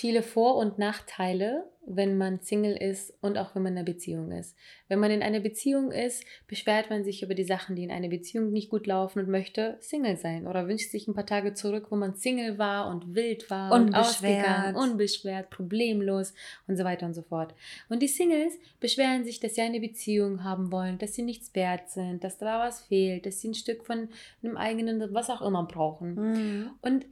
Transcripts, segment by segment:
viele Vor- und Nachteile, wenn man Single ist und auch wenn man in einer Beziehung ist. Wenn man in einer Beziehung ist, beschwert man sich über die Sachen, die in einer Beziehung nicht gut laufen und möchte Single sein oder wünscht sich ein paar Tage zurück, wo man Single war und wild war und ausgegangen, unbeschwert, problemlos und so weiter und so fort. Und die Singles beschweren sich, dass sie eine Beziehung haben wollen, dass sie nichts wert sind, dass da was fehlt, dass sie ein Stück von einem eigenen, was auch immer brauchen. Mhm. Und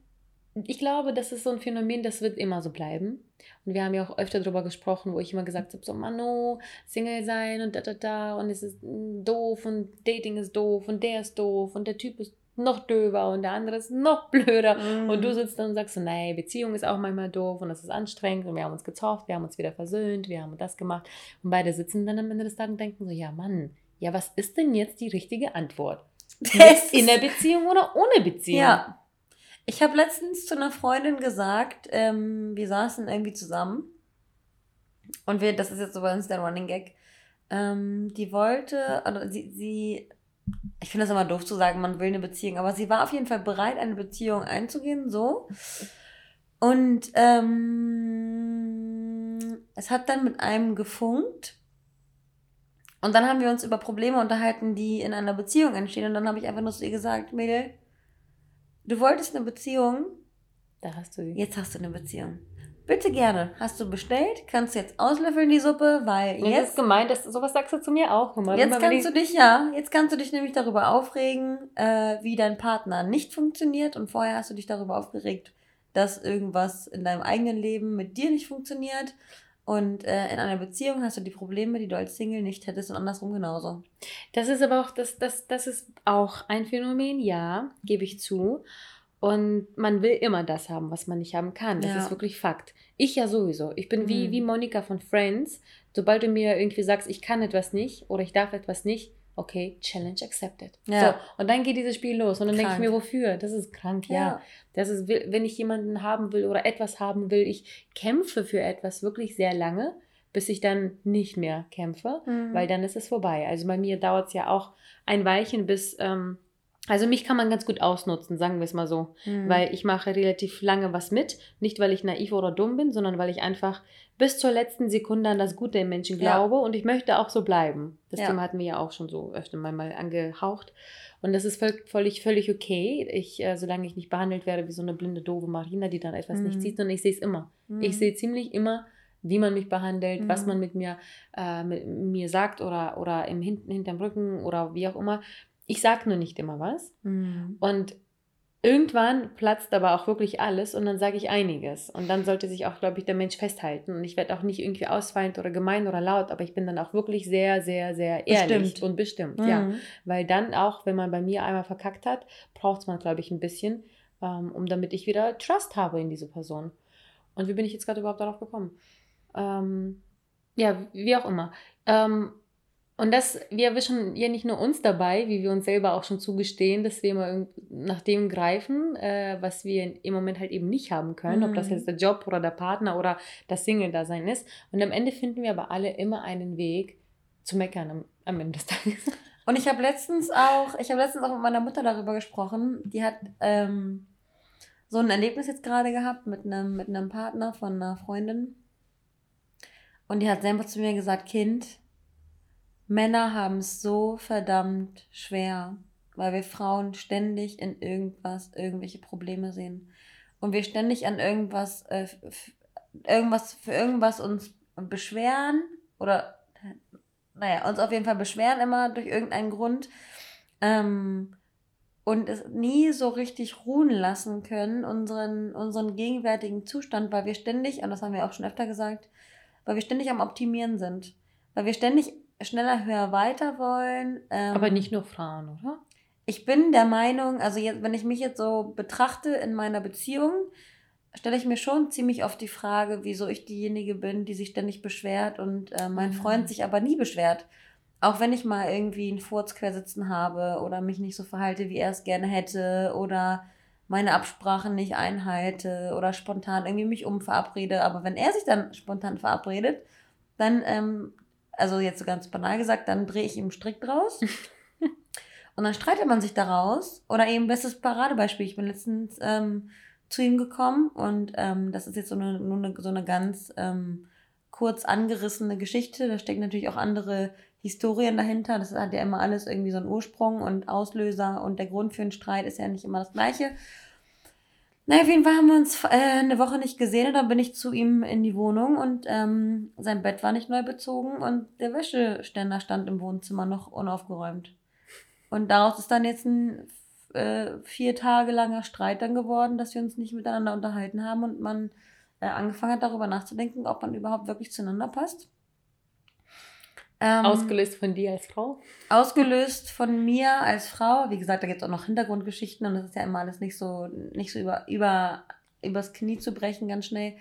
ich glaube, das ist so ein Phänomen, das wird immer so bleiben. Und wir haben ja auch öfter darüber gesprochen, wo ich immer gesagt habe, so Mano, Single sein und da, da, da und es ist mm, doof und Dating ist doof und der ist doof und der Typ ist noch döver und der andere ist noch blöder. Mhm. Und du sitzt dann und sagst so, nee, Beziehung ist auch manchmal doof und das ist anstrengend und wir haben uns gezofft, wir haben uns wieder versöhnt, wir haben das gemacht. Und beide sitzen dann am Ende des Tages und denken so, ja Mann, ja, was ist denn jetzt die richtige Antwort? Das In der Beziehung oder ohne Beziehung? Ja. Ich habe letztens zu einer Freundin gesagt, ähm, wir saßen irgendwie zusammen und wir, das ist jetzt so bei uns der Running Gag, ähm, die wollte, oder sie, sie, ich finde das immer doof zu sagen, man will eine Beziehung, aber sie war auf jeden Fall bereit, eine Beziehung einzugehen, so. Und ähm, es hat dann mit einem gefunkt. Und dann haben wir uns über Probleme unterhalten, die in einer Beziehung entstehen. Und dann habe ich einfach nur zu ihr gesagt, Mädel, du wolltest eine Beziehung, Da hast du jetzt hast du eine Beziehung. Bitte gerne. Hast du bestellt? Kannst du jetzt auslöffeln die Suppe, weil Jetzt ist jetzt, gemeint, dass, sowas sagst du zu mir auch immer. jetzt Immer kannst du dich, ja, jetzt kannst du dich nämlich darüber aufregen, äh, wie dein Partner nicht funktioniert. Und vorher hast du dich darüber aufgeregt, dass irgendwas in deinem eigenen Leben mit dir nicht funktioniert. Und äh, in einer Beziehung hast du die Probleme, die du als Single nicht hättest und andersrum genauso. Das ist aber auch, das, das, das ist auch ein Phänomen, ja, gebe ich zu. Und man will immer das haben, was man nicht haben kann. Das Ja. ist wirklich Fakt. Ich ja sowieso. Ich bin wie, Mhm. wie Monika von Friends. Sobald du mir irgendwie sagst, ich kann etwas nicht oder ich darf etwas nicht, okay, Challenge accepted. Ja. So, und dann geht dieses Spiel los. Und dann denke ich mir, wofür? Das ist krank, ja. Ja. Das ist, wenn ich jemanden haben will oder etwas haben will, ich kämpfe für etwas wirklich sehr lange, bis ich dann nicht mehr kämpfe, Mhm. weil dann ist es vorbei. Also bei mir dauert es ja auch ein Weilchen bis, ähm, also mich kann man ganz gut ausnutzen, sagen wir es mal so, Mhm. weil ich mache relativ lange was mit, nicht weil ich naiv oder dumm bin, sondern weil ich einfach bis zur letzten Sekunde an das Gute im Menschen Ja. glaube und ich möchte auch so bleiben. Das Ja. Thema hatten wir ja auch schon so öfter mal, mal angehaucht. Und das ist völ- völlig, völlig okay, ich, äh, solange ich nicht behandelt werde wie so eine blinde, doofe Marina, die dann etwas nicht Mhm. sieht, sondern ich sehe es immer. Mhm. Ich sehe ziemlich immer, wie man mich behandelt, was Mhm. man mit mir, äh, mit mir sagt oder, oder im Hin hinterm Rücken oder wie auch immer. Ich sage nur nicht immer was. Mhm. Und irgendwann platzt aber auch wirklich alles und dann sage ich einiges. Und dann sollte sich auch, glaube ich, der Mensch festhalten. Und ich werde auch nicht irgendwie ausfallend oder gemein oder laut, aber ich bin dann auch wirklich sehr, sehr, sehr ehrlich Bestimmt. und bestimmt. Ja. Mhm. Weil dann auch, wenn man bei mir einmal verkackt hat, braucht man, glaube ich, ein bisschen, ähm, um damit ich wieder Trust habe in diese Person. Und wie bin ich jetzt gerade überhaupt darauf gekommen? Ähm, ja, wie auch immer. Ähm, und das, wir erwischen ja nicht nur uns dabei, wie wir uns selber auch schon zugestehen, dass wir immer nach dem greifen, äh, was wir im Moment halt eben nicht haben können, ob das Mhm. jetzt der Job oder der Partner oder das Single-Dasein ist. Und am Ende finden wir aber alle immer einen Weg zu meckern am, am Ende des Tages. Und ich habe letztens auch, ich habe letztens auch mit meiner Mutter darüber gesprochen. Die hat ähm, so ein Erlebnis jetzt gerade gehabt mit einem, mit einem Partner von einer Freundin. Und die hat selber zu mir gesagt, Kind, Männer haben es so verdammt schwer, weil wir Frauen ständig in irgendwas, irgendwelche Probleme sehen. Und wir ständig an irgendwas, äh, irgendwas, für irgendwas uns beschweren oder naja, uns auf jeden Fall beschweren immer durch irgendeinen Grund ähm, und es nie so richtig ruhen lassen können, unseren, unseren gegenwärtigen Zustand, weil wir ständig, und das haben wir auch schon öfter gesagt, weil wir ständig am Optimieren sind. Weil wir ständig schneller, höher, weiter wollen. Ähm, Aber nicht nur Frauen, oder? ich bin der Meinung, also jetzt, wenn ich mich jetzt so betrachte in meiner Beziehung, stelle ich mir schon ziemlich oft die Frage, wieso ich diejenige bin, die sich ständig beschwert und äh, mein Freund Mhm. sich aber nie beschwert. Auch wenn ich mal irgendwie einen Furz quer sitzen habe oder mich nicht so verhalte, wie er es gerne hätte oder meine Absprachen nicht einhalte oder spontan irgendwie mich umverabrede. Aber wenn er sich dann spontan verabredet, dann, ähm, also jetzt so ganz banal gesagt, dann drehe ich ihm einen Strick draus. Und dann streitet man sich daraus. Oder eben, bestes Paradebeispiel. Ich bin letztens ähm, zu ihm gekommen und ähm, das ist jetzt so eine, nur eine, so eine ganz ähm, kurz angerissene Geschichte. Da stecken natürlich auch andere Historien dahinter. Das hat ja immer alles irgendwie so einen Ursprung und Auslöser und der Grund für einen Streit ist ja nicht immer das gleiche. Na, auf jeden Fall haben wir uns äh, eine Woche nicht gesehen und dann bin ich zu ihm in die Wohnung und ähm, sein Bett war nicht neu bezogen und der Wäscheständer stand im Wohnzimmer noch unaufgeräumt. Und daraus ist dann jetzt ein äh, vier Tage langer Streit dann geworden, dass wir uns nicht miteinander unterhalten haben und man äh, angefangen hat, darüber nachzudenken, ob man überhaupt wirklich zueinander passt. Ähm, Ausgelöst von dir als Frau? ausgelöst von mir als Frau. Wie gesagt, da gibt es auch noch Hintergrundgeschichten und das ist ja immer alles nicht so, nicht so über, über, übers Knie zu brechen, ganz schnell,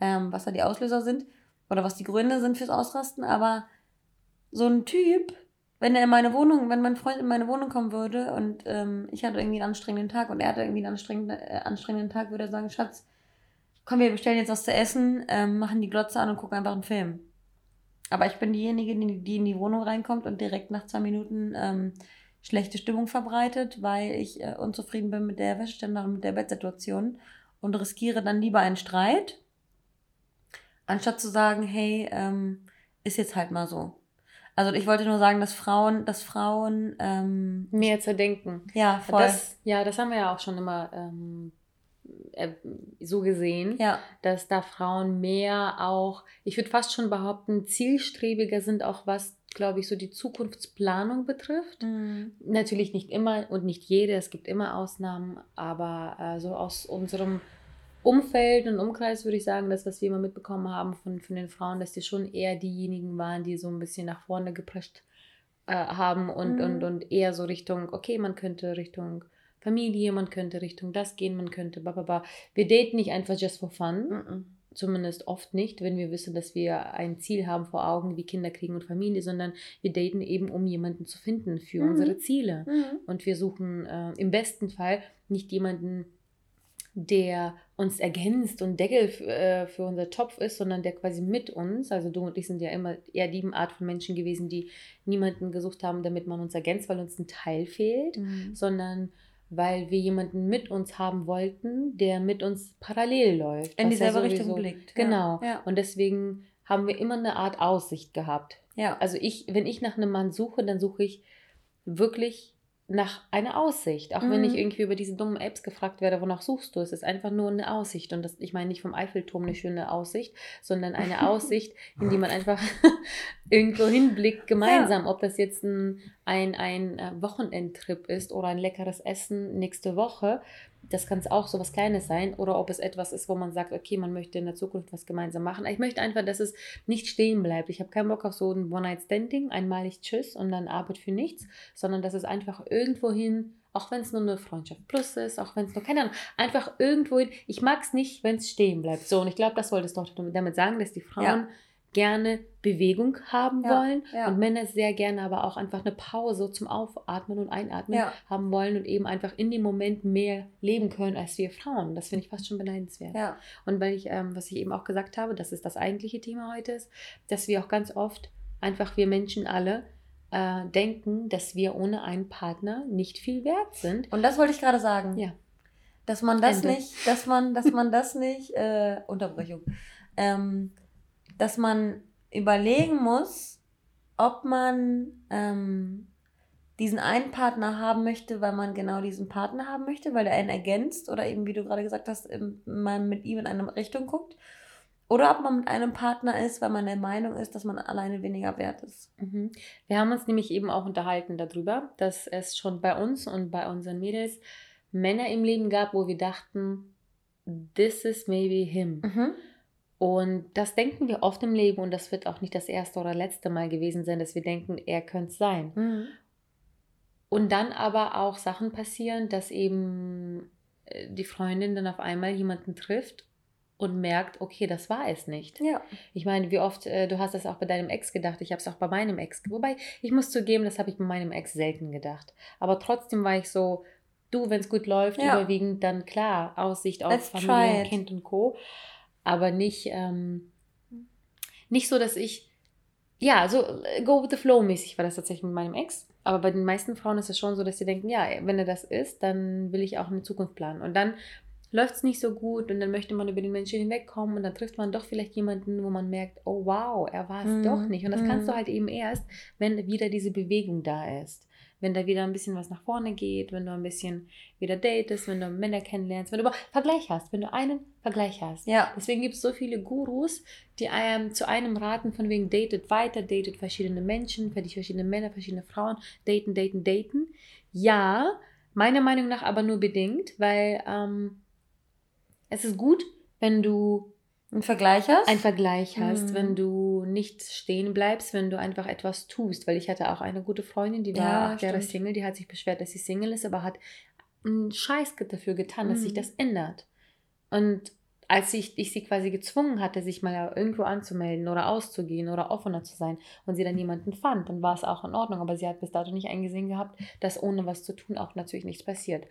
ähm, was da die Auslöser sind oder was die Gründe sind fürs Ausrasten. Aber so ein Typ, wenn er in meine Wohnung, wenn mein Freund in meine Wohnung kommen würde und ähm, ich hatte irgendwie einen anstrengenden Tag und er hatte irgendwie einen anstrengenden, äh, anstrengenden Tag, würde er sagen, Schatz, komm, wir bestellen jetzt was zu essen, ähm, machen die Glotze an und gucken einfach einen Film. Aber ich bin diejenige, die, die in die Wohnung reinkommt und direkt nach zwei Minuten ähm, schlechte Stimmung verbreitet, weil ich äh, unzufrieden bin mit der Wäscheständer und mit der Bettsituation und riskiere dann lieber einen Streit, anstatt zu sagen, hey, ähm, ist jetzt halt mal so. Also ich wollte nur sagen, dass Frauen, dass Frauen, ähm, Mehr zu denken. ja, voll, Das, ja, das haben wir ja auch schon immer ähm, äh, so gesehen, ja, dass da Frauen mehr auch, ich würde fast schon behaupten, zielstrebiger sind, auch was, glaube ich, so die Zukunftsplanung betrifft. Mhm. Natürlich nicht immer und nicht jede, es gibt immer Ausnahmen, aber äh, so aus unserem Umfeld und Umkreis würde ich sagen, das, was wir immer mitbekommen haben von, von den Frauen, dass die schon eher diejenigen waren, die so ein bisschen nach vorne geprescht äh, haben und, Mhm. und, und eher so Richtung, okay, man könnte Richtung Familie, man könnte Richtung das gehen, man könnte bababa. Wir daten nicht einfach just for fun, Mhm. zumindest oft nicht, wenn wir wissen, dass wir ein Ziel haben vor Augen, wie Kinder kriegen und Familie, sondern wir daten eben, um jemanden zu finden für Mhm. unsere Ziele. Mhm. Und wir suchen äh, im besten Fall nicht jemanden, der uns ergänzt und Deckel äh, für unser Topf ist, sondern der quasi mit uns, also du und ich sind ja immer eher die Art von Menschen gewesen, die niemanden gesucht haben, damit man uns ergänzt, weil uns ein Teil fehlt, Mhm. sondern weil wir jemanden mit uns haben wollten, der mit uns parallel läuft. In was ja dieselbe Richtung blickt. Genau. Ja. Und deswegen haben wir immer eine Art Aussicht gehabt. ja. Also ich, wenn ich nach einem Mann suche, dann suche ich wirklich nach einer Aussicht. Auch wenn Mhm. ich irgendwie über diese dummen Apps gefragt werde, wonach suchst du? Es ist einfach nur eine Aussicht. Und das, ich meine nicht vom Eiffelturm eine schöne Aussicht, sondern eine Aussicht, in die man einfach irgendwo hinblickt gemeinsam. Ob das jetzt ein, ein, ein äh, Wochenendtrip ist oder ein leckeres Essen nächste Woche. Das kann es auch so was Kleines sein. Oder ob es etwas ist, wo man sagt, okay, man möchte in der Zukunft was gemeinsam machen. Ich möchte einfach, dass es nicht stehen bleibt. Ich habe keinen Bock auf so ein One-Night-Standing, einmalig Tschüss und dann Arbeit für nichts, sondern dass es einfach irgendwohin, auch wenn es nur eine Freundschaft plus ist, auch wenn es nur, keine Ahnung, einfach irgendwohin, ich mag es nicht, wenn es stehen bleibt. So, und ich glaube, das wolltest du doch damit sagen, dass die Frauen Ja. Gerne Bewegung haben Ja, wollen ja. und Männer sehr gerne aber auch einfach eine Pause zum Aufatmen und Einatmen Ja. haben wollen und eben einfach in dem Moment mehr leben können als wir Frauen. Das finde ich fast schon beneidenswert. Und weil ich, ähm, was ich eben auch gesagt habe, dass es das eigentliche Thema heute ist, dass wir auch ganz oft einfach, wir Menschen alle, äh, denken, dass wir ohne einen Partner nicht viel wert sind. Und das wollte ich gerade sagen. Ja. Dass man das Ende. nicht, dass man, dass man das nicht, äh, Unterbrechung, ähm, dass man überlegen muss, ob man ähm, diesen einen Partner haben möchte, weil man genau diesen Partner haben möchte, weil der einen ergänzt oder eben, wie du gerade gesagt hast, man mit ihm in eine Richtung guckt. Oder ob man mit einem Partner ist, weil man der Meinung ist, dass man alleine weniger wert ist. Mhm. Wir haben uns nämlich eben auch unterhalten darüber, dass es schon bei uns und bei unseren Mädels Männer im Leben gab, wo wir dachten, this is maybe him. Mhm. Und das denken wir oft im Leben und das wird auch nicht das erste oder letzte Mal gewesen sein, dass wir denken, er könnte es sein. Mhm. Und dann aber auch Sachen passieren, dass eben äh, die Freundin dann auf einmal jemanden trifft und merkt, okay, das war es nicht. Ja. Ich meine, wie oft, äh, du hast das auch bei deinem Ex gedacht, ich habe es auch bei meinem Ex. Wobei, ich muss zugeben, das habe ich bei meinem Ex selten gedacht. Aber trotzdem war ich so, du, wenn es gut läuft, Ja. überwiegend dann klar, Aussicht auf Let's Familie. Kind und Co. Aber nicht, ähm, nicht so, dass ich, ja, so äh, go with the flow mäßig war das tatsächlich mit meinem Ex. Aber bei den meisten Frauen ist es schon so, dass sie denken, ja, wenn er das ist, dann will ich auch eine Zukunft planen. Und dann läuft es nicht so gut und dann möchte man über den Menschen hinwegkommen und dann trifft man doch vielleicht jemanden, wo man merkt, oh wow, er war es Mhm. doch nicht. Und das kannst du Mhm. halt eben erst, wenn wieder diese Bewegung da ist. Wenn da wieder ein bisschen was nach vorne geht, wenn du ein bisschen wieder datest, wenn du Männer kennenlernst, wenn du über Vergleich hast, wenn du einen Vergleich hast. Ja. Deswegen gibt es so viele Gurus, die einem zu einem raten, von wegen datet weiter, datet verschiedene Menschen, verschiedene Männer, verschiedene Frauen, daten, daten, daten. Ja, meiner Meinung nach aber nur bedingt, weil ähm, es ist gut, wenn du Einen Vergleich hast? einen Vergleich hast, Mhm. wenn du nicht stehen bleibst, wenn du einfach etwas tust. Weil ich hatte auch eine gute Freundin, die war Ja, acht Jahre. Single, die hat sich beschwert, dass sie Single ist, aber hat einen Scheiß dafür getan, dass sich Mhm. das ändert. Und als ich, ich sie quasi gezwungen hatte, sich mal irgendwo anzumelden oder auszugehen oder offener zu sein und sie dann jemanden fand, dann war es auch in Ordnung. Aber sie hat bis dato nicht eingesehen gehabt, dass ohne was zu tun auch natürlich nichts passiert.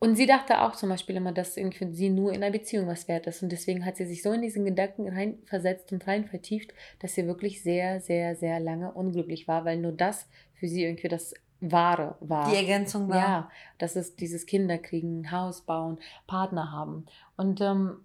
Und sie dachte auch zum Beispiel immer, dass irgendwie für sie nur in einer Beziehung was wert ist. Und deswegen hat sie sich so in diesen Gedanken reinversetzt und rein vertieft, dass sie wirklich sehr, sehr, sehr lange unglücklich war, weil nur das für sie irgendwie das Wahre war. Die Ergänzung war. Ja, das ist dieses Kinderkriegen, Haus bauen, Partner haben. Und ähm,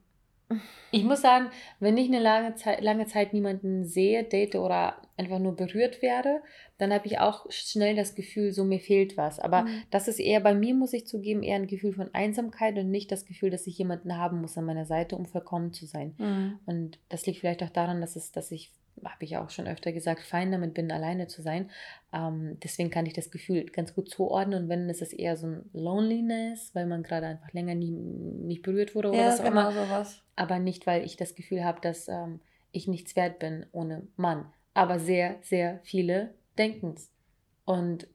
ich muss sagen, wenn ich eine lange Zeit, lange Zeit niemanden sehe, date oder einfach nur berührt werde, dann habe ich auch schnell das Gefühl, so mir fehlt was. Aber Mhm. das ist eher bei mir, muss ich zugeben, eher ein Gefühl von Einsamkeit und nicht das Gefühl, dass ich jemanden haben muss an meiner Seite, um vollkommen zu sein. Mhm. Und das liegt vielleicht auch daran, dass es, dass ich, habe ich auch schon öfter gesagt, fein damit bin, alleine zu sein. Ähm, deswegen kann ich das Gefühl ganz gut zuordnen. Und wenn, ist es eher so ein Loneliness, weil man gerade einfach länger nie, nicht berührt wurde oder Ja, was auch genau immer. sowas. Aber nicht, weil ich das Gefühl habe, dass ähm, ich nichts wert bin ohne Mann. Aber sehr, sehr viele denken es. Und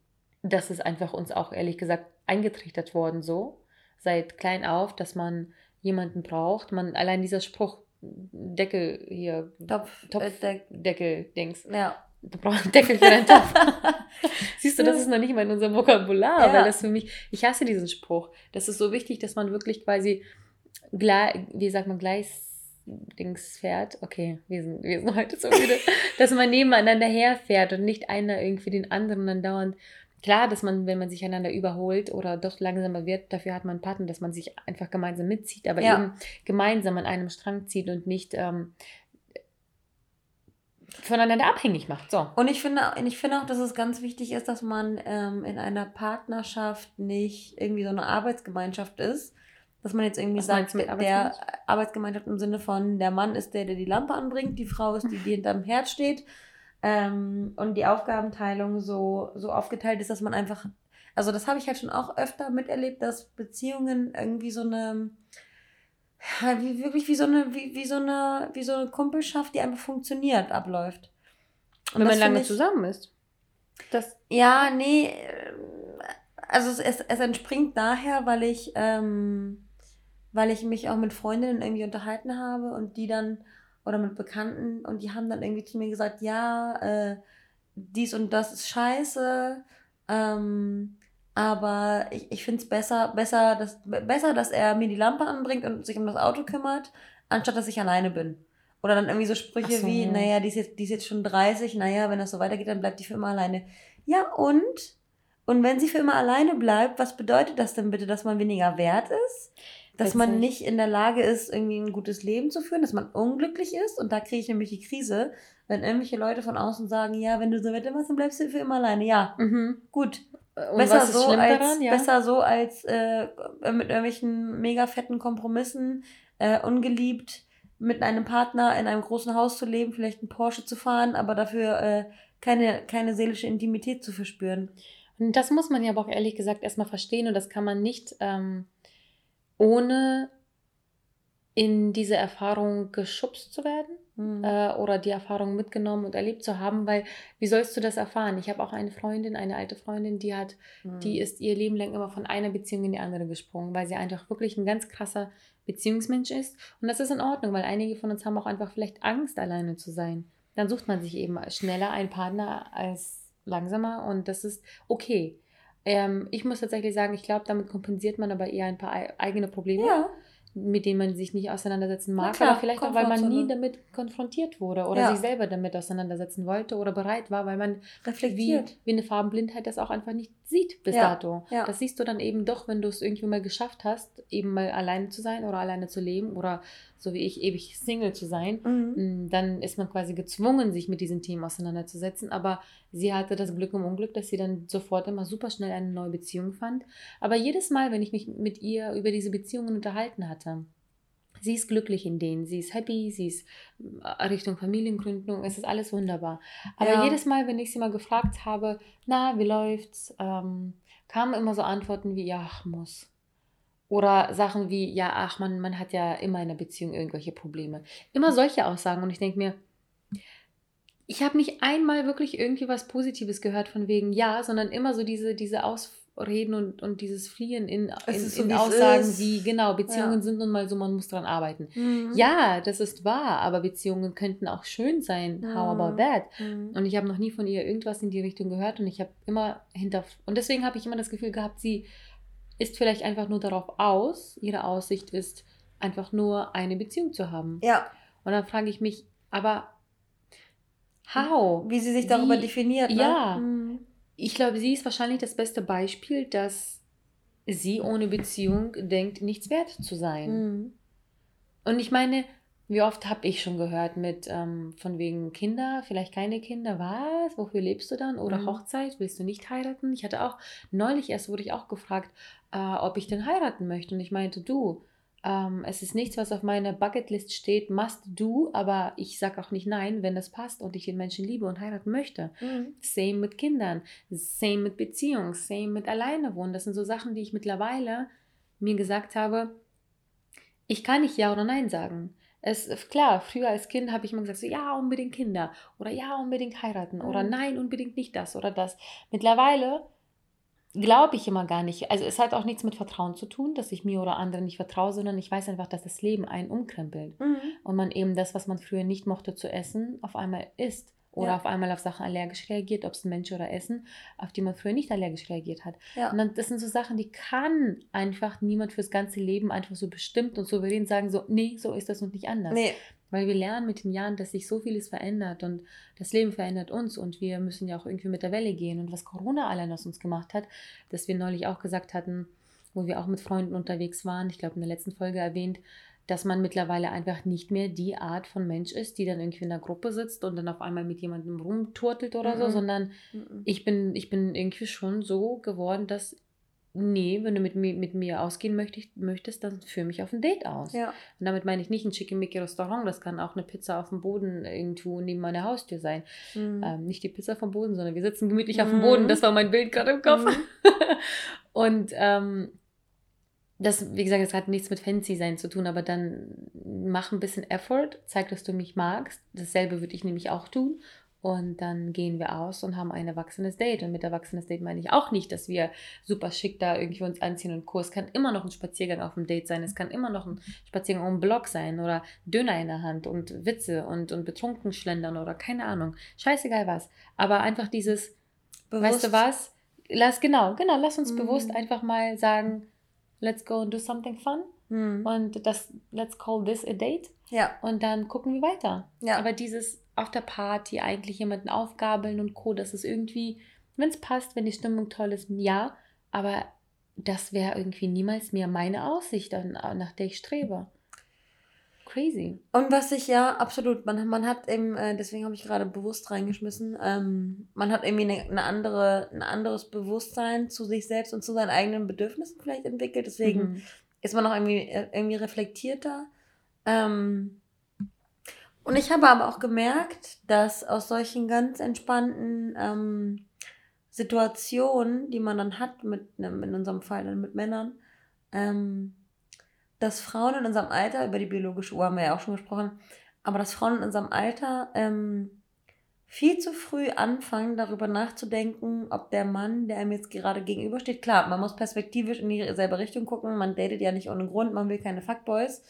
das ist einfach uns auch ehrlich gesagt eingetrichtert worden so, seit klein auf, dass man jemanden braucht. Man, allein dieser Spruch, Deckel hier, Topf. Äh, Deckel-Dings. ja. Du brauchst einen Deckel für deinen Topf. Siehst du, das ist noch nicht mal in unserem Vokabular, Ja. weil das für mich, ich hasse diesen Spruch. Das ist so wichtig, dass man wirklich quasi, gleich, wie sagt man, gleich Dings fährt. Okay, wir sind, wir sind heute so müde. dass man nebeneinander herfährt und nicht einer irgendwie den anderen dann dauernd. Klar, dass man, wenn man sich einander überholt oder doch langsamer wird, dafür hat man einen Partner, dass man sich einfach gemeinsam mitzieht, aber Ja. eben gemeinsam an einem Strang zieht und nicht ähm, voneinander abhängig macht. So. Und ich finde, ich finde auch, dass es ganz wichtig ist, dass man ähm, in einer Partnerschaft nicht irgendwie so eine Arbeitsgemeinschaft ist. Dass man jetzt irgendwie Was sagt, mit der Arbeitsgemeinschaft? Arbeitsgemeinschaft im Sinne von, der Mann ist der, der die Lampe anbringt, die Frau ist die, die hinterm Herd steht. Ähm, und die Aufgabenteilung so, so aufgeteilt ist, dass man einfach, also das habe ich halt schon auch öfter miterlebt, dass Beziehungen irgendwie so eine, wie, wirklich wie so eine, wie, wie so eine, wie so eine Kumpelschaft, die einfach funktioniert, abläuft. Und Wenn man lange ich- zusammen ist. Das, ja, nee, äh, also es, es, es entspringt daher, weil ich, ähm, weil ich mich auch mit Freundinnen irgendwie unterhalten habe und die dann, oder mit Bekannten, und die haben dann irgendwie zu mir gesagt, ja, äh, dies und das ist scheiße, ähm, aber ich, ich finde es besser, besser, dass, besser, dass er mir die Lampe anbringt und sich um das Auto kümmert, anstatt dass ich alleine bin. Oder dann irgendwie so Sprüche so, wie, ja. naja, die ist, jetzt, die ist jetzt schon 30, naja, wenn das so weitergeht, dann bleibt die für immer alleine. Ja, und? Und wenn sie für immer alleine bleibt, was bedeutet das denn bitte, dass man weniger wert ist? Dass man nicht in der Lage ist, irgendwie ein gutes Leben zu führen, dass man unglücklich ist? Und da kriege ich nämlich die Krise, wenn irgendwelche Leute von außen sagen, ja, wenn du so weitermachst, dann bleibst du für immer alleine. Ja, mhm. gut. Und besser, so als? Ja? besser so als äh, mit irgendwelchen mega fetten Kompromissen, äh, ungeliebt, mit einem Partner in einem großen Haus zu leben, vielleicht einen Porsche zu fahren, aber dafür äh, keine, keine seelische Intimität zu verspüren. Und das muss man ja aber auch ehrlich gesagt erstmal verstehen und das kann man nicht ähm, ohne in diese Erfahrung geschubst zu werden. mhm. äh, oder die Erfahrung mitgenommen und erlebt zu haben, weil wie sollst du das erfahren? Ich habe auch eine Freundin, eine alte Freundin, die hat, mhm. die ist ihr Leben lang immer von einer Beziehung in die andere gesprungen, weil sie einfach wirklich ein ganz krasser Beziehungsmensch ist. Und das ist in Ordnung, weil einige von uns haben auch einfach vielleicht Angst, alleine zu sein. Dann sucht man sich eben schneller einen Partner als langsamer und das ist okay. Ähm, ich muss tatsächlich sagen, ich glaube, damit kompensiert man aber eher ein paar eigene Probleme. Ja mit denen man sich nicht auseinandersetzen mag, klar, aber vielleicht auch, weil man nie damit konfrontiert wurde oder ja. sich selber damit auseinandersetzen wollte oder bereit war, weil man reflektiert. Wie, wie eine Farbenblindheit das auch einfach nicht sieht bis ja. dato. Ja. Das siehst du dann eben doch, wenn du es irgendwie mal geschafft hast, eben mal alleine zu sein oder alleine zu leben oder so wie ich ewig Single zu sein, mhm. Mm, dann ist man quasi gezwungen, sich mit diesen Themen auseinanderzusetzen. Aber sie hatte das Glück im Unglück, dass sie dann sofort immer super schnell eine neue Beziehung fand. Aber jedes Mal, wenn ich mich mit ihr über diese Beziehungen unterhalten hatte, Sie ist glücklich in denen, sie ist happy, sie ist äh, Richtung Familiengründung, es ist alles wunderbar. Aber ja. jedes Mal, wenn ich sie mal gefragt habe, na, wie läuft's, ähm, kamen immer so Antworten wie, ja, muss. Oder Sachen wie, ja, ach, man, man hat ja immer in der Beziehung irgendwelche Probleme. Immer solche Aussagen. Und ich denke mir, ich habe nicht einmal wirklich irgendwie was Positives gehört von wegen ja, sondern immer so diese, diese Ausreden und, und dieses Fliehen in, in, so, in Aussagen wie, genau, Beziehungen ja. sind nun mal so, man muss dran arbeiten. Mhm. Ja, das ist wahr, aber Beziehungen könnten auch schön sein. Mhm. How about that? Mhm. Und ich habe noch nie von ihr irgendwas in die Richtung gehört und ich habe immer hinter. Und deswegen habe ich immer das Gefühl gehabt, sie ist vielleicht einfach nur darauf aus, ihre Aussicht ist, einfach nur eine Beziehung zu haben. Ja. Und dann frage ich mich, aber how? Wie sie sich darüber Wie, definiert. Ne? Ja. Mhm. Ich glaube, sie ist wahrscheinlich das beste Beispiel, dass sie ohne Beziehung denkt, nichts wert zu sein. Mhm. Und ich meine, wie oft habe ich schon gehört mit ähm, von wegen Kinder, vielleicht keine Kinder, was? Wofür lebst du dann? Oder mhm. Hochzeit, willst du nicht heiraten? Ich hatte auch, neulich erst wurde ich auch gefragt, äh, ob ich denn heiraten möchte. Und ich meinte, du, ähm, es ist nichts, was auf meiner Bucketlist steht, must do, aber ich sage auch nicht nein, wenn das passt und ich den Menschen liebe und heiraten möchte. Mhm. Same mit Kindern, same mit Beziehung, same mit alleine wohnen. Das sind so Sachen, die ich mittlerweile mir gesagt habe, ich kann nicht ja oder nein sagen. Es klar, früher als Kind habe ich immer gesagt, so ja, unbedingt Kinder oder ja, unbedingt heiraten mhm. oder nein, unbedingt nicht das oder das. Mittlerweile glaube ich immer gar nicht. Also es hat auch nichts mit Vertrauen zu tun, dass ich mir oder anderen nicht vertraue, sondern ich weiß einfach, dass das Leben einen umkrempelt mhm. und man eben das, was man früher nicht mochte zu essen, auf einmal isst oder ja. auf einmal auf Sachen allergisch reagiert, ob es ein Mensch oder Essen, auf die man früher nicht allergisch reagiert hat. Ja. Und dann, das sind so Sachen, die kann einfach niemand fürs ganze Leben einfach so bestimmt und souverän sagen, so, nee, so ist das und nicht anders. Nee. Weil wir lernen mit den Jahren, dass sich so vieles verändert und das Leben verändert uns und wir müssen ja auch irgendwie mit der Welle gehen. Und was Corona allein aus uns gemacht hat, dass wir neulich auch gesagt hatten, wo wir auch mit Freunden unterwegs waren, ich glaube in der letzten Folge erwähnt, dass man mittlerweile einfach nicht mehr die Art von Mensch ist, die dann irgendwie in der Gruppe sitzt und dann auf einmal mit jemandem rumturtelt oder mhm. so, sondern mhm. ich bin, ich bin irgendwie schon so geworden, dass nee, wenn du mit mir, mit mir ausgehen möchtest, möchtest, dann führe mich auf ein Date aus. Ja. Und damit meine ich nicht ein Schickimicki-Restaurant, das kann auch eine Pizza auf dem Boden irgendwo neben meiner Haustür sein. Mhm. Ähm, nicht die Pizza vom Boden, sondern wir sitzen gemütlich mhm. auf dem Boden. Das war mein Bild gerade im Kopf. Mhm. und ähm, das, wie gesagt, das hat nichts mit Fancy sein zu tun, aber dann mach ein bisschen Effort, zeig, dass du mich magst. Dasselbe würde ich nämlich auch tun. Und dann gehen wir aus und haben ein erwachsenes Date. Und mit erwachsenes Date meine ich auch nicht, dass wir super schick da irgendwie uns anziehen und Co. Es kann immer noch ein Spaziergang auf dem Date sein. Es kann immer noch ein Spaziergang um den Block sein oder Döner in der Hand und Witze und, und betrunken schlendern oder keine Ahnung. Scheißegal was. Aber einfach dieses, bewusst. weißt du was? Lass, genau, genau, lass uns mhm. bewusst einfach mal sagen, let's go and do something fun. Mhm. Und das, let's call this a date. Ja. Und dann gucken wir weiter. Ja. Aber dieses auf der Party eigentlich jemanden aufgabeln und Co. Das ist irgendwie, wenn es passt, wenn die Stimmung toll ist, ja, aber das wäre irgendwie niemals mehr meine Aussicht, nach der ich strebe. Crazy. Und was ich ja absolut, man, man hat eben, äh, deswegen habe ich gerade bewusst reingeschmissen, ähm, man hat irgendwie eine, eine, andere, ein anderes Bewusstsein zu sich selbst und zu seinen eigenen Bedürfnissen vielleicht entwickelt. Deswegen mhm. ist man auch irgendwie, äh, irgendwie reflektierter. Ähm, und ich habe aber auch gemerkt, dass aus solchen ganz entspannten ähm, Situationen, die man dann hat, mit, ne, in unserem Fall dann mit Männern, ähm, dass Frauen in unserem Alter, über die biologische Uhr haben wir ja auch schon gesprochen, aber dass Frauen in unserem Alter ähm, viel zu früh anfangen, darüber nachzudenken, ob der Mann, der einem jetzt gerade gegenübersteht, klar, man muss perspektivisch in dieselbe Richtung gucken, man datet ja nicht ohne Grund, man will keine Fuckboys.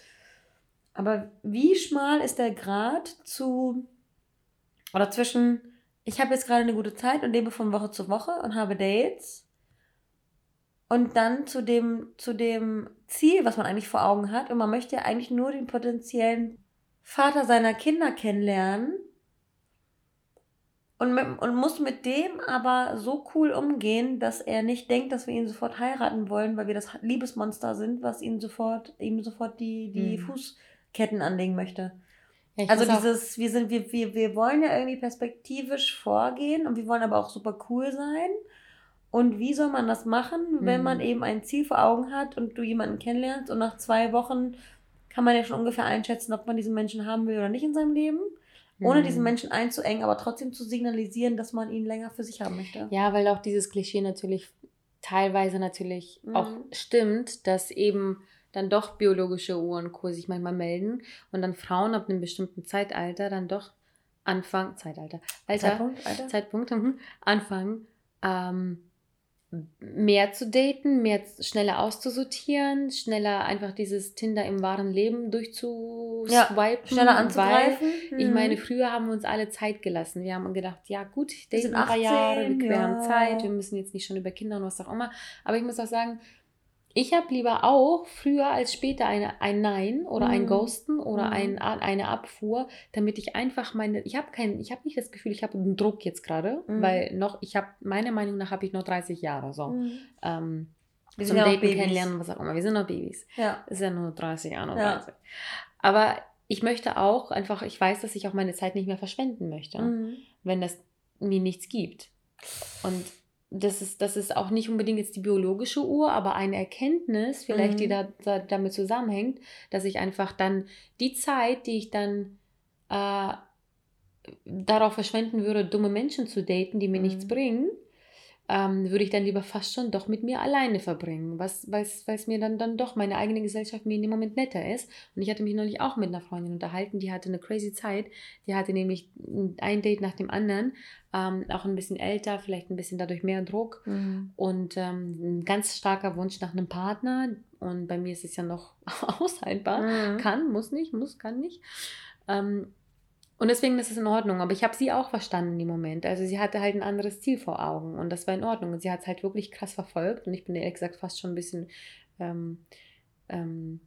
Aber wie schmal ist der Grad zu oder zwischen, ich habe jetzt gerade eine gute Zeit und lebe von Woche zu Woche und habe Dates und dann zu dem, zu dem Ziel, was man eigentlich vor Augen hat. Und man möchte ja eigentlich nur den potenziellen Vater seiner Kinder kennenlernen und, mit, und muss mit dem aber so cool umgehen, dass er nicht denkt, dass wir ihn sofort heiraten wollen, weil wir das Liebesmonster sind, was ihn sofort, ihm sofort die, die mhm. Fußketten anlegen möchte. Ja, also dieses, wir sind, wir, wir, wir wollen ja irgendwie perspektivisch vorgehen und wir wollen aber auch super cool sein. Und wie soll man das machen, wenn mhm. man eben ein Ziel vor Augen hat und du jemanden kennenlernst und nach zwei Wochen kann man ja schon ungefähr einschätzen, ob man diesen Menschen haben will oder nicht in seinem Leben? ohne diesen mhm. Menschen einzuengen, aber trotzdem zu signalisieren, dass man ihn länger für sich haben möchte. Ja, weil auch dieses Klischee natürlich teilweise natürlich mhm. auch stimmt, dass eben dann doch biologische Uhren sich manchmal melden und dann Frauen ab einem bestimmten Zeitalter dann doch anfangen, Zeitalter, Alter, Zeitpunkt, Alter? Zeitpunkt, mhm, anfangen, ähm, mehr zu daten, mehr schneller auszusortieren, schneller einfach dieses Tinder im wahren Leben durchzuswipen. Ja, schneller anzugreifen. Mhm. Ich meine, früher haben wir uns alle Zeit gelassen. Wir haben gedacht, ja gut, ich date ein paar Jahre, wir ja. haben Zeit, wir müssen jetzt nicht schon über Kinder und was auch immer. Aber ich muss auch sagen, ich habe lieber auch früher als später eine, ein Nein oder mhm. ein Ghosten oder mhm. ein, eine Abfuhr, damit ich einfach meine, ich habe kein, ich habe nicht das Gefühl, ich habe einen Druck jetzt gerade, mhm. weil noch, ich habe, meiner Meinung nach habe ich noch 30 Jahre so. Mhm. Ähm, wir zum Daten kennenlernen, was auch immer. Wir sind noch Babys. Ja. ist ja nur 30, 31. Ja. Aber ich möchte auch einfach, ich weiß, dass ich auch meine Zeit nicht mehr verschwenden möchte, mhm. wenn das mir nichts gibt. Und das ist, das ist auch nicht unbedingt jetzt die biologische Uhr, aber eine Erkenntnis, vielleicht, mhm. die da, da, damit zusammenhängt, dass ich einfach dann die Zeit, die ich dann äh, darauf verschwenden würde, dumme Menschen zu daten, die mir mhm. nichts bringen, ähm, würde ich dann lieber fast schon doch mit mir alleine verbringen, was, weil es mir dann, dann doch meine eigene Gesellschaft mir in dem Moment netter ist. Und ich hatte mich neulich auch mit einer Freundin unterhalten, die hatte eine crazy Zeit. Die hatte nämlich ein Date nach dem anderen, ähm, auch ein bisschen älter, vielleicht ein bisschen dadurch mehr Druck mhm. und ähm, ein ganz starker Wunsch nach einem Partner. Und bei mir ist es ja noch aushaltbar. Mhm. Kann, muss nicht, muss, kann nicht. Ähm, und deswegen ist es in Ordnung. Aber ich habe sie auch verstanden im Moment. Also sie hatte halt ein anderes Ziel vor Augen und das war in Ordnung. Und sie hat es halt wirklich krass verfolgt. Und ich bin ehrlich gesagt fast schon ein bisschen ähm, ähm,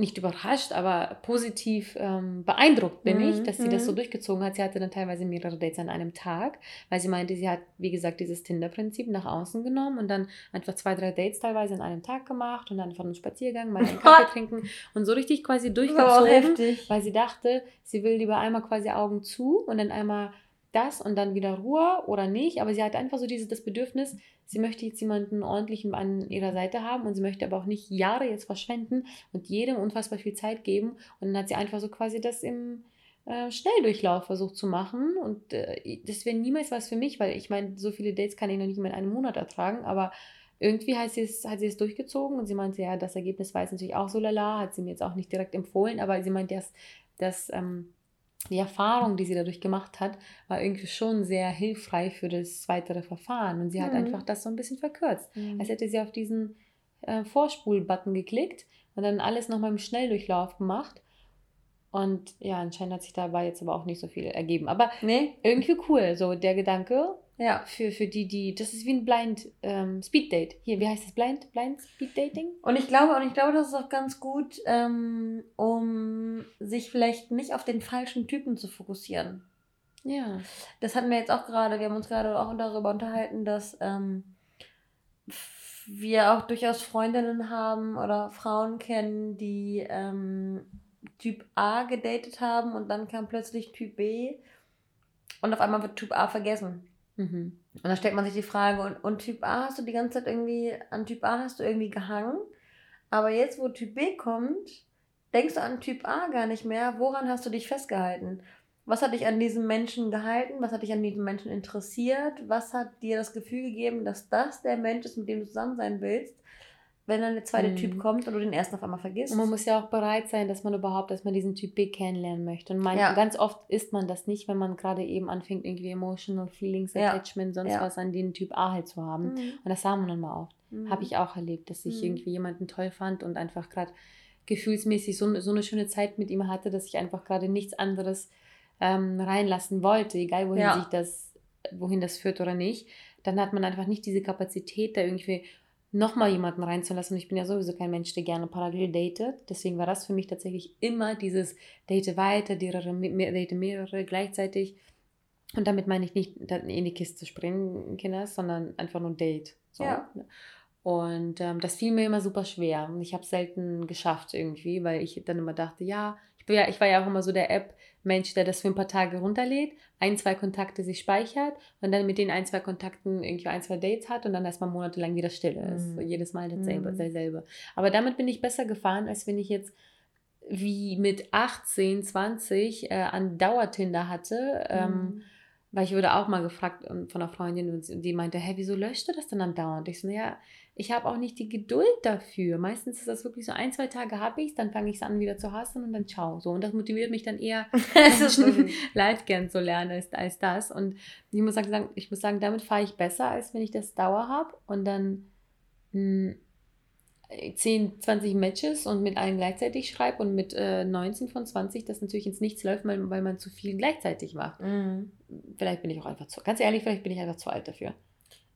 nicht überrascht, aber positiv ähm, beeindruckt bin mhm. ich, dass sie das so mhm. durchgezogen hat. Sie hatte dann teilweise mehrere Dates an einem Tag, weil sie meinte, sie hat, wie gesagt, dieses Tinder-Prinzip nach außen genommen und dann einfach zwei, drei Dates teilweise an einem Tag gemacht und dann einfach einen Spaziergang, mal einen Kaffee trinken und so richtig quasi durchgezogen, weil sie dachte, sie will lieber einmal quasi Augen zu und dann einmal das und dann wieder Ruhe oder nicht, aber sie hat einfach so dieses das Bedürfnis, sie möchte jetzt jemanden ordentlichen an ihrer Seite haben und sie möchte aber auch nicht Jahre jetzt verschwenden und jedem unfassbar viel Zeit geben. Und dann hat sie einfach so quasi das im äh, Schnelldurchlauf versucht zu machen. Und äh, das wäre niemals was für mich, weil ich meine, so viele Dates kann ich noch nicht mehr in einem Monat ertragen, aber irgendwie hat sie, es, hat sie es durchgezogen und sie meinte, ja, das Ergebnis war jetzt natürlich auch so lala, hat sie mir jetzt auch nicht direkt empfohlen, aber sie meinte, dass, dass ähm, die Erfahrung, die sie dadurch gemacht hat, war irgendwie schon sehr hilfreich für das weitere Verfahren. Und sie hat mhm. einfach das so ein bisschen verkürzt. Mhm. Als hätte sie auf diesen äh, Vorspul-Button geklickt und dann alles nochmal im Schnelldurchlauf gemacht. Und ja, anscheinend hat sich dabei jetzt aber auch nicht so viel ergeben. Aber nee. irgendwie cool, so der Gedanke, ja. Für, für die, die, das ist wie ein Blind ähm, Speed Date. Hier, wie heißt das? Blind, Blind Speed Dating? Und ich glaube, und ich glaube, das ist auch ganz gut, ähm, um sich vielleicht nicht auf den falschen Typen zu fokussieren. Ja. Das hatten wir jetzt auch gerade, wir haben uns gerade auch darüber unterhalten, dass ähm, wir auch durchaus Freundinnen haben oder Frauen kennen, die ähm, Typ A gedatet haben und dann kam plötzlich Typ B und auf einmal wird Typ A vergessen. Mhm. Und dann stellt man sich die Frage, und, und Typ A hast du die ganze Zeit irgendwie, an Typ A hast du irgendwie gehangen, aber jetzt, wo Typ B kommt, denkst du an Typ A gar nicht mehr, woran hast du dich festgehalten? Was hat dich an diesem Menschen gehalten? Was hat dich an diesem Menschen interessiert? Was hat dir das Gefühl gegeben, dass das der Mensch ist, mit dem du zusammen sein willst? Wenn dann der zweite Mhm. Typ kommt und du den ersten auf einmal vergisst. Und man muss ja auch bereit sein, dass man überhaupt, dass man diesen Typ B kennenlernen möchte. Und man, Ja. ganz oft ist man das nicht, wenn man gerade eben anfängt, irgendwie Emotional Feelings, Ja. Attachment, sonst Ja. was an den Typ A halt zu haben. Mhm. Und das haben wir nun mal oft. Mhm. Habe ich auch erlebt, dass ich Mhm. irgendwie jemanden toll fand und einfach gerade gefühlsmäßig so, so eine schöne Zeit mit ihm hatte, dass ich einfach gerade nichts anderes ähm, reinlassen wollte, egal wohin Ja. sich das, wohin das führt oder nicht. Dann hat man einfach nicht diese Kapazität, da irgendwie nochmal jemanden reinzulassen. Und ich bin ja sowieso kein Mensch, der gerne parallel datet. Deswegen war das für mich tatsächlich immer dieses Date weiter, date mehrere gleichzeitig. Und damit meine ich nicht in die Kiste springen, Kinder, sondern einfach nur Date. So. Ja. Und ähm, das fiel mir immer super schwer. Und ich habe es selten geschafft irgendwie, weil ich dann immer dachte, ja, ich, bin ja, ich war ja auch immer so der App-Mensch, der das für ein paar Tage runterlädt, ein, zwei Kontakte sich speichert und dann mit den ein, zwei Kontakten irgendwie ein, zwei Dates hat und dann erstmal monatelang wieder still ist. Mhm. So jedes Mal dasselbe, Mhm. dasselbe. Aber damit bin ich besser gefahren, als wenn ich jetzt wie mit 18, 20 äh, an Dauertinder hatte. Ähm, Mhm. Weil ich wurde auch mal gefragt ähm, von einer Freundin die meinte, hä, wieso löscht du das denn andauernd? Ich so, ja, ich habe auch nicht die Geduld dafür. Meistens ist das wirklich so ein, zwei Tage habe ich dann fange ich es an wieder zu hassen und dann ciao. So, und das motiviert mich dann eher, Das ist wirklich- live kennenzulernen als, als das. Und ich muss sagen, ich muss sagen, damit fahre ich besser, als wenn ich das Dauer habe und dann mh, 10, 20 Matches und mit allen gleichzeitig schreibe und mit äh, 19 von 20 das natürlich ins Nichts läuft, weil, weil man zu viel gleichzeitig macht. Mhm. Vielleicht bin ich auch einfach zu, ganz ehrlich, vielleicht bin ich einfach zu alt dafür.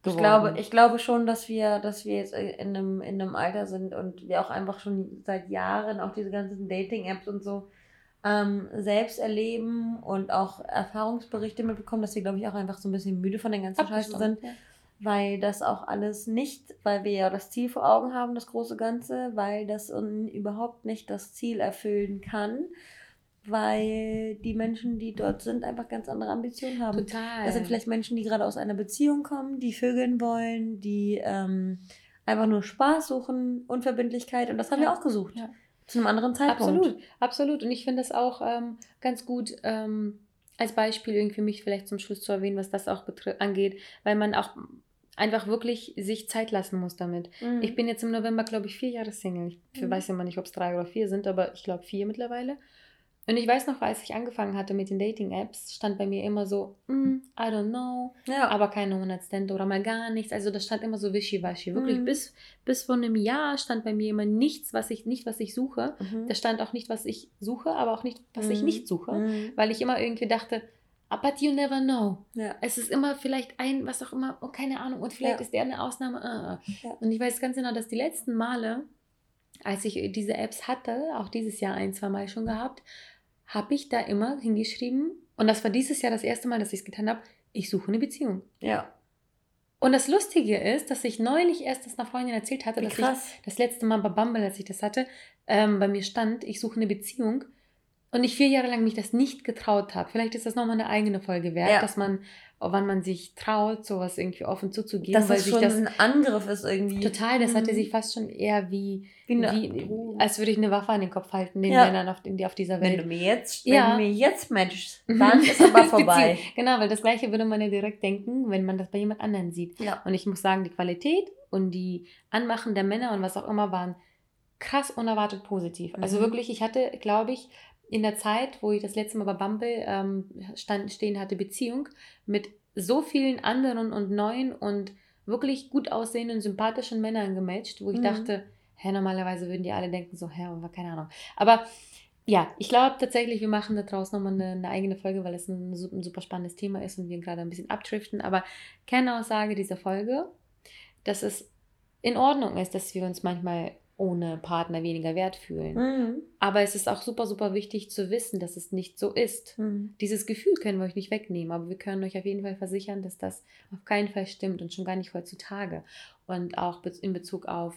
Ich glaube, ich glaube schon, dass wir, dass wir jetzt in einem, in einem Alter sind und wir auch einfach schon seit Jahren auch diese ganzen Dating-Apps und so ähm, selbst erleben und auch Erfahrungsberichte mitbekommen, dass wir, glaube ich, auch einfach so ein bisschen müde von den ganzen Scheiße sind, Ja. Weil das auch alles nicht, weil wir ja das Ziel vor Augen haben, das große Ganze, weil das überhaupt nicht das Ziel erfüllen kann, weil die Menschen, die dort sind, einfach ganz andere Ambitionen haben. Total. Das sind vielleicht Menschen, die gerade aus einer Beziehung kommen, die vögeln wollen, die ähm, einfach nur Spaß suchen, Unverbindlichkeit. Und das haben Ja. wir auch gesucht. Ja. Zu einem anderen Zeitpunkt. Absolut, absolut. Und ich finde das auch ähm, ganz gut ähm, als Beispiel irgendwie für mich vielleicht zum Schluss zu erwähnen, was das auch angeht, weil man auch einfach wirklich sich Zeit lassen muss damit. Mhm. Ich bin jetzt im November, glaube ich, vier Jahre Single. Ich Mhm. weiß immer nicht, ob es drei oder vier sind, aber ich glaube vier mittlerweile. Und ich weiß noch, als ich angefangen hatte mit den Dating-Apps, stand bei mir immer so, mm, I don't know, ja. aber keine 100 Cent oder mal gar nichts. Also das stand immer so wischiwaschi. Wirklich Mhm. bis, bis vor einem Jahr stand bei mir immer nichts, was ich nicht, was ich suche. Mhm. Da stand auch nicht, was ich suche, aber auch nicht, was ich Mhm. nicht suche. Mhm. Weil ich immer irgendwie dachte, "Ah, but you never know. Ja. Es ist immer vielleicht ein, was auch immer, oh, keine Ahnung, und vielleicht Ja. ist der eine Ausnahme. ah, ah. Ja. Und ich weiß ganz genau, dass die letzten Male, als ich diese Apps hatte, auch dieses Jahr ein, zwei Mal schon gehabt, habe ich da immer hingeschrieben, und das war dieses Jahr das erste Mal, dass ich es getan habe, ich suche eine Beziehung. ja. Und das Lustige ist, dass ich neulich erst das einer Freundin erzählt hatte, dass ich das letzte Mal bei Bumble, als ich das hatte, ähm, bei mir stand, ich suche eine Beziehung. Und ich vier Jahre lang mich das nicht getraut habe. Vielleicht ist das nochmal eine eigene Folge wert, Ja. dass man, wann man sich traut, sowas irgendwie offen zuzugeben, Dass weil das sich schon das ein Angriff ist irgendwie. total, das hatte Mhm. sich fast schon eher wie, Wie eine- wie als würde ich eine Waffe an den Kopf halten, den Ja. Männern auf, die auf dieser Wenn Welt. du mir jetzt, Ja. wenn du mir jetzt matchst, dann ist aber vorbei. Genau, weil das Gleiche würde man ja direkt denken, wenn man das bei jemand anderen sieht. ja. Und ich muss sagen, die Qualität und die Anmachen der Männer und was auch immer waren krass unerwartet positiv. Also Mhm. wirklich, ich hatte, glaube ich, in der Zeit, wo ich das letzte Mal bei Bumble ähm, stand, stehen hatte, Beziehung mit so vielen anderen und neuen und wirklich gut aussehenden, sympathischen Männern gematcht, wo ich Mhm. dachte, hä, normalerweise würden die alle denken so, hä, aber keine Ahnung. Aber ja, ich glaube tatsächlich, wir machen da draußen nochmal eine, eine eigene Folge, weil es ein, ein super spannendes Thema ist und wir gerade ein bisschen abdriften. Aber Kernaussage dieser Folge, dass es in Ordnung ist, dass wir uns manchmal ohne Partner weniger wert fühlen. Mhm. Aber es ist auch super, super wichtig zu wissen, dass es nicht so ist. Mhm. Dieses Gefühl können wir euch nicht wegnehmen, aber wir können euch auf jeden Fall versichern, dass das auf keinen Fall stimmt und schon gar nicht heutzutage. Und auch in Bezug auf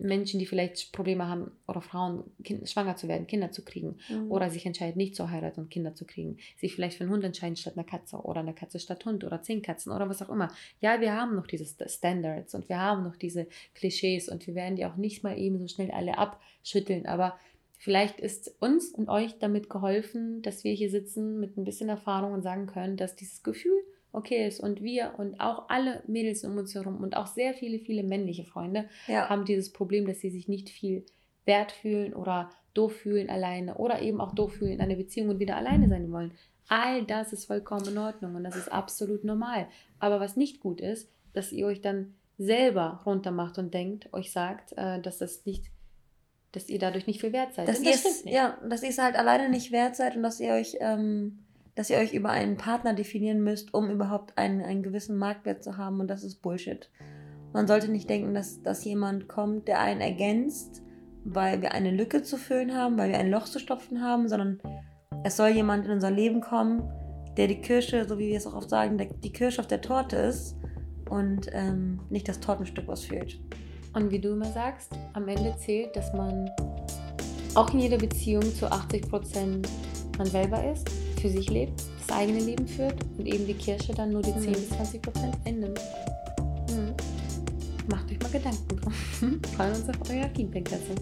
Menschen, die vielleicht Probleme haben oder Frauen, kind, schwanger zu werden, Kinder zu kriegen Mhm. oder sich entscheiden, nicht zu heiraten und Kinder zu kriegen, sich vielleicht für einen Hund entscheiden statt einer Katze oder eine Katze statt Hund oder zehn Katzen oder was auch immer. Ja, wir haben noch diese St- Standards und wir haben noch diese Klischees und wir werden die auch nicht mal eben so schnell alle abschütteln, aber vielleicht ist uns und euch damit geholfen, dass wir hier sitzen mit ein bisschen Erfahrung und sagen können, dass dieses Gefühl okay ist. Und wir und auch alle Mädels um uns herum und auch sehr viele, viele männliche Freunde Ja. haben dieses Problem, dass sie sich nicht viel wert fühlen oder doof fühlen alleine oder eben auch doof fühlen in einer Beziehung und wieder alleine sein wollen. All das ist vollkommen in Ordnung und das ist absolut normal. Aber was nicht gut ist, dass ihr euch dann selber runtermacht und denkt, euch sagt, äh, dass das nicht, dass ihr dadurch nicht viel wert seid. dass das stimmt nicht. ja, dass ihr es halt alleine nicht wert seid und dass ihr euch, ähm, dass ihr euch über einen Partner definieren müsst, um überhaupt einen, einen gewissen Marktwert zu haben und das ist Bullshit. Man sollte nicht denken, dass, dass jemand kommt, der einen ergänzt, weil wir eine Lücke zu füllen haben, weil wir ein Loch zu stopfen haben, sondern es soll jemand in unser Leben kommen, der die Kirsche, so wie wir es auch oft sagen, der, die Kirsche auf der Torte ist und ähm, nicht das Tortenstück ausfüllt. Und wie du immer sagst, am Ende zählt, dass man auch in jeder Beziehung zu 80% man selber ist, für sich lebt, das eigene Leben führt und eben die Kirsche dann nur die 10 Mhm. bis 20% einnimmt. Mhm. Macht euch mal Gedanken drum. Freuen uns auf euer Feedback dazu.